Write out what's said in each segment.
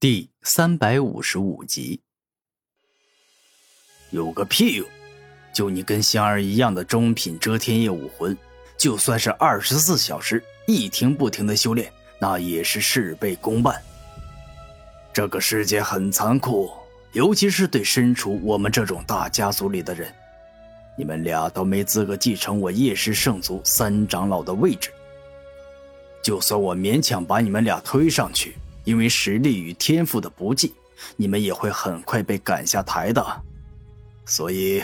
第三百五十五集，有个屁用！就你跟香儿一样的中品遮天夜武魂，就算是二十四小时一停不停的修炼，那也是事倍功半。这个世界很残酷，尤其是对身处我们这种大家族里的人，你们俩都没资格继承我叶氏圣族三长老的位置。就算我勉强把你们俩推上去。因为实力与天赋的不济，你们也会很快被赶下台的。所以，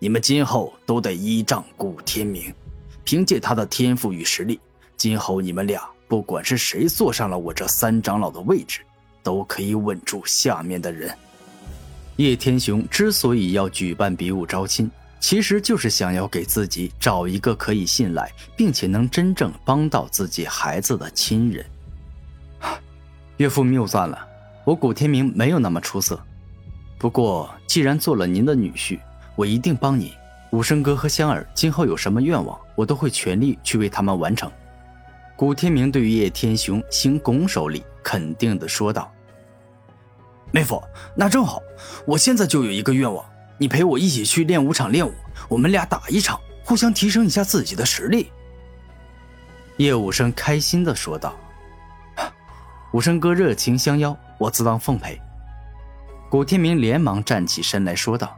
你们今后都得依仗古天明，凭借他的天赋与实力，今后你们俩不管是谁坐上了我这三长老的位置，都可以稳住下面的人。叶天雄之所以要举办比武招亲，其实就是想要给自己找一个可以信赖，并且能真正帮到自己孩子的亲人。岳父谬赞了，我古天明没有那么出色。不过既然做了您的女婿，我一定帮你。武生哥和香儿今后有什么愿望，我都会全力去为他们完成。古天明对于叶天雄行拱手礼，肯定的说道：“妹夫，那正好，我现在就有一个愿望，你陪我一起去练武场练武，我们俩打一场，互相提升一下自己的实力。”叶武生开心的说道。武生哥热情相邀，我自当奉陪。古天明连忙站起身来说道：“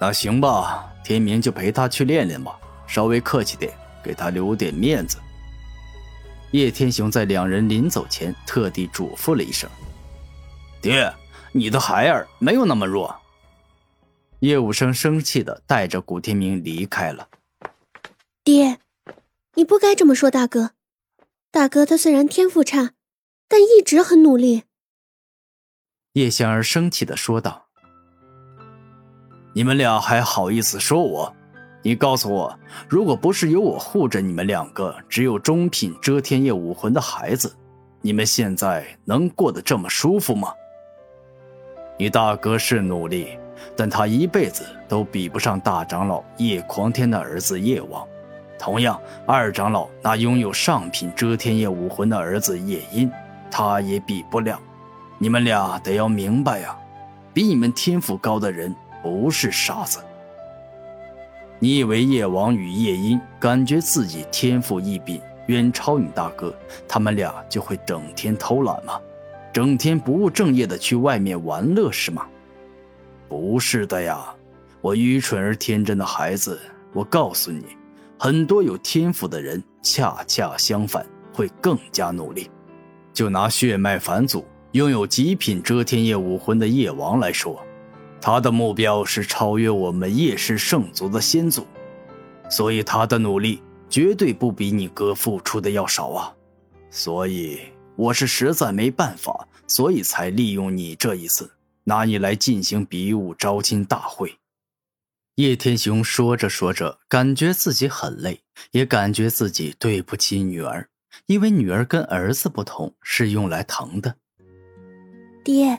那行吧，天明就陪他去练练吧，稍微客气点，给他留点面子。”叶天雄在两人临走前特地嘱咐了一声：“爹，你的孩儿没有那么弱。”叶武生生气的带着古天明离开了。爹，你不该这么说大哥。大哥他虽然天赋差。但一直很努力。叶仙儿生气的说道：“你们俩还好意思说我？你告诉我，如果不是有我护着你们两个只有中品遮天夜武魂的孩子，你们现在能过得这么舒服吗？你大哥是努力，但他一辈子都比不上大长老叶狂天的儿子叶王。同样，二长老那拥有上品遮天夜武魂的儿子叶音。”他也比不了，你们俩得要明白呀！比你们天赋高的人不是傻子。你以为夜王与夜莺感觉自己天赋异禀，远超你大哥，他们俩就会整天偷懒吗？整天不务正业的去外面玩乐是吗？不是的呀！我愚蠢而天真的孩子，我告诉你，很多有天赋的人恰恰相反，会更加努力。就拿血脉返祖、拥有极品遮天夜武魂的夜王来说，他的目标是超越我们叶氏圣族的先祖，所以他的努力绝对不比你哥付出的要少啊！所以我是实在没办法，所以才利用你这一次，拿你来进行比武招亲大会。叶天雄说着说着，感觉自己很累，也感觉自己对不起女儿。因为女儿跟儿子不同，是用来疼的。爹，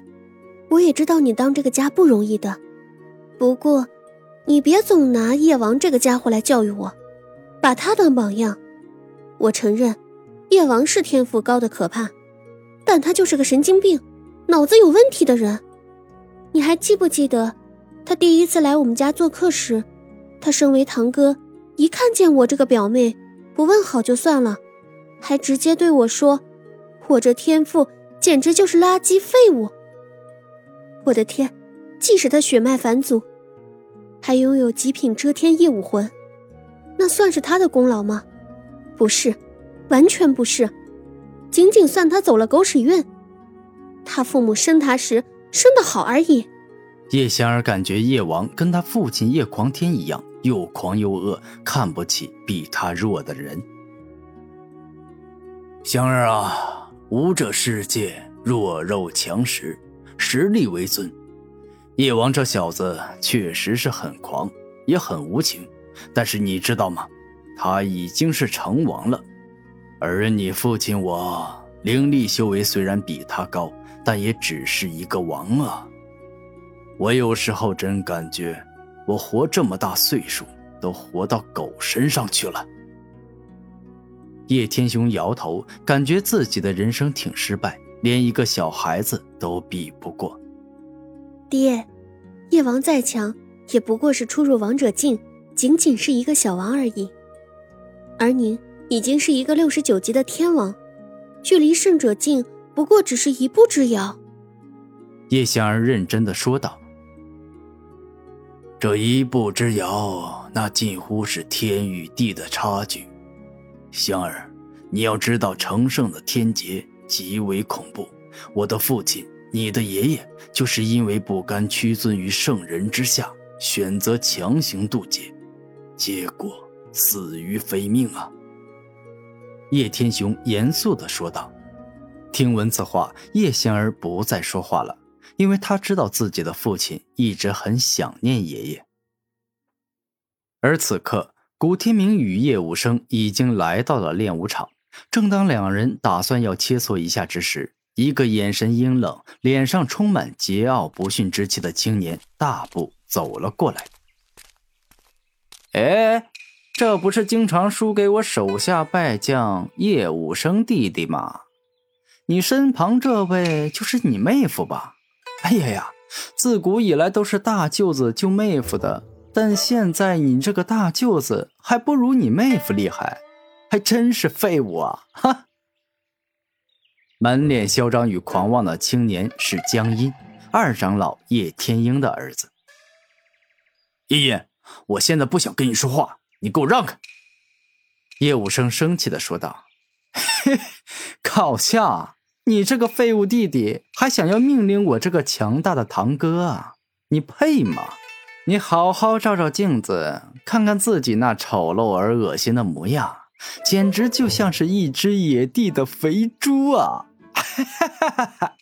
我也知道你当这个家不容易的，不过，你别总拿叶王这个家伙来教育我，把他当榜样。我承认，叶王是天赋高的可怕，但他就是个神经病，脑子有问题的人。你还记不记得，他第一次来我们家做客时，他身为堂哥，一看见我这个表妹，不问好就算了。还直接对我说：“我这天赋简直就是垃圾废物。”我的天，即使他血脉返祖，还拥有极品遮天夜武魂，那算是他的功劳吗？不是，完全不是，仅仅算他走了狗屎运。他父母生他时生得好而已。叶仙儿感觉叶王跟他父亲叶狂天一样，又狂又恶，看不起比他弱的人。香儿啊，武者世界弱肉强食，实力为尊。叶王这小子确实是很狂，也很无情，但是你知道吗？他已经是成王了，而你父亲我灵力修为虽然比他高，但也只是一个王啊。我有时候真感觉，我活这么大岁数，都活到狗身上去了。叶天雄摇头，感觉自己的人生挺失败，连一个小孩子都比不过。爹，叶王再强，也不过是初入王者境，仅仅是一个小王而已。而您已经是一个六十九级的天王，距离圣者境不过只是一步之遥。叶香儿认真的说道：“这一步之遥，那近乎是天与地的差距。香儿，你要知道，成圣的天劫极为恐怖。我的父亲，你的爷爷，就是因为不甘屈尊于圣人之下，选择强行渡劫，结果死于非命啊。”叶天雄严肃的说道。听闻此话，叶香儿不再说话了。因为他知道自己的父亲一直很想念爷爷，而此刻古天明与叶武生已经来到了练武场。正当两人打算要切磋一下之时，一个眼神阴冷、脸上充满桀骜不驯之气的青年大步走了过来。哎，这不是经常输给我手下败将叶武生弟弟吗？你身旁这位就是你妹夫吧？哎呀呀！自古以来都是大舅子救妹夫的，但现在你这个大舅子还不如你妹夫厉害，还真是废物啊！哈！满脸嚣张与狂妄的青年是江阴二长老叶天英的儿子。叶叶，我现在不想跟你说话，你给我让开！叶武生生气的说道：“嘿，搞笑！”你这个废物弟弟还想要命令我这个强大的堂哥啊？你配吗？你好好照照镜子，看看自己那丑陋而恶心的模样，简直就像是一只野地的肥猪啊！哈哈哈哈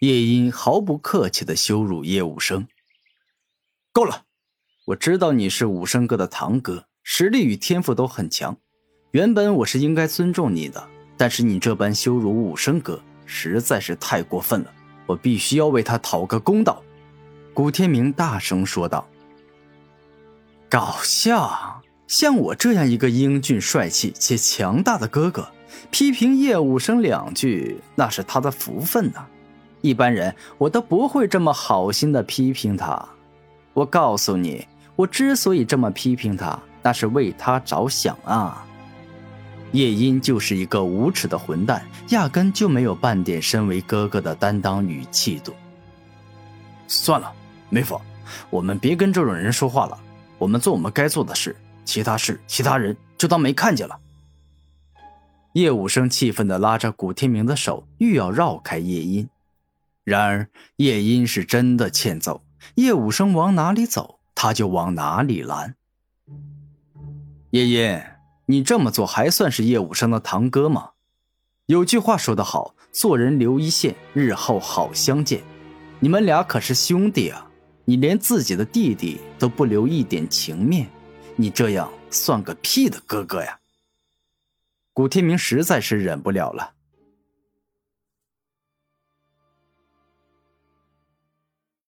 叶音毫不客气的羞辱叶武生。够了，我知道你是武生哥的堂哥，实力与天赋都很强，原本我是应该尊重你的。但是你这般羞辱武生哥，实在是太过分了，我必须要为他讨个公道。”古天明大声说道。“搞笑！像我这样一个英俊帅气且强大的哥哥，批评叶武生两句，那是他的福分呐。一般人我都不会这么好心的批评他。我告诉你，我之所以这么批评他，那是为他着想啊。”叶音就是一个无耻的混蛋，压根就没有半点身为哥哥的担当与气度。算了，妹夫，我们别跟这种人说话了，我们做我们该做的事，其他事、其他人就当没看见了。叶武生气愤地拉着古天明的手，欲要绕开叶音，然而叶音是真的欠揍，叶武生往哪里走，他就往哪里拦。叶音。你这么做还算是叶武生的堂哥吗？有句话说得好，做人留一线，日后好相见。你们俩可是兄弟啊！你连自己的弟弟都不留一点情面，你这样算个屁的哥哥呀！古天明实在是忍不了了。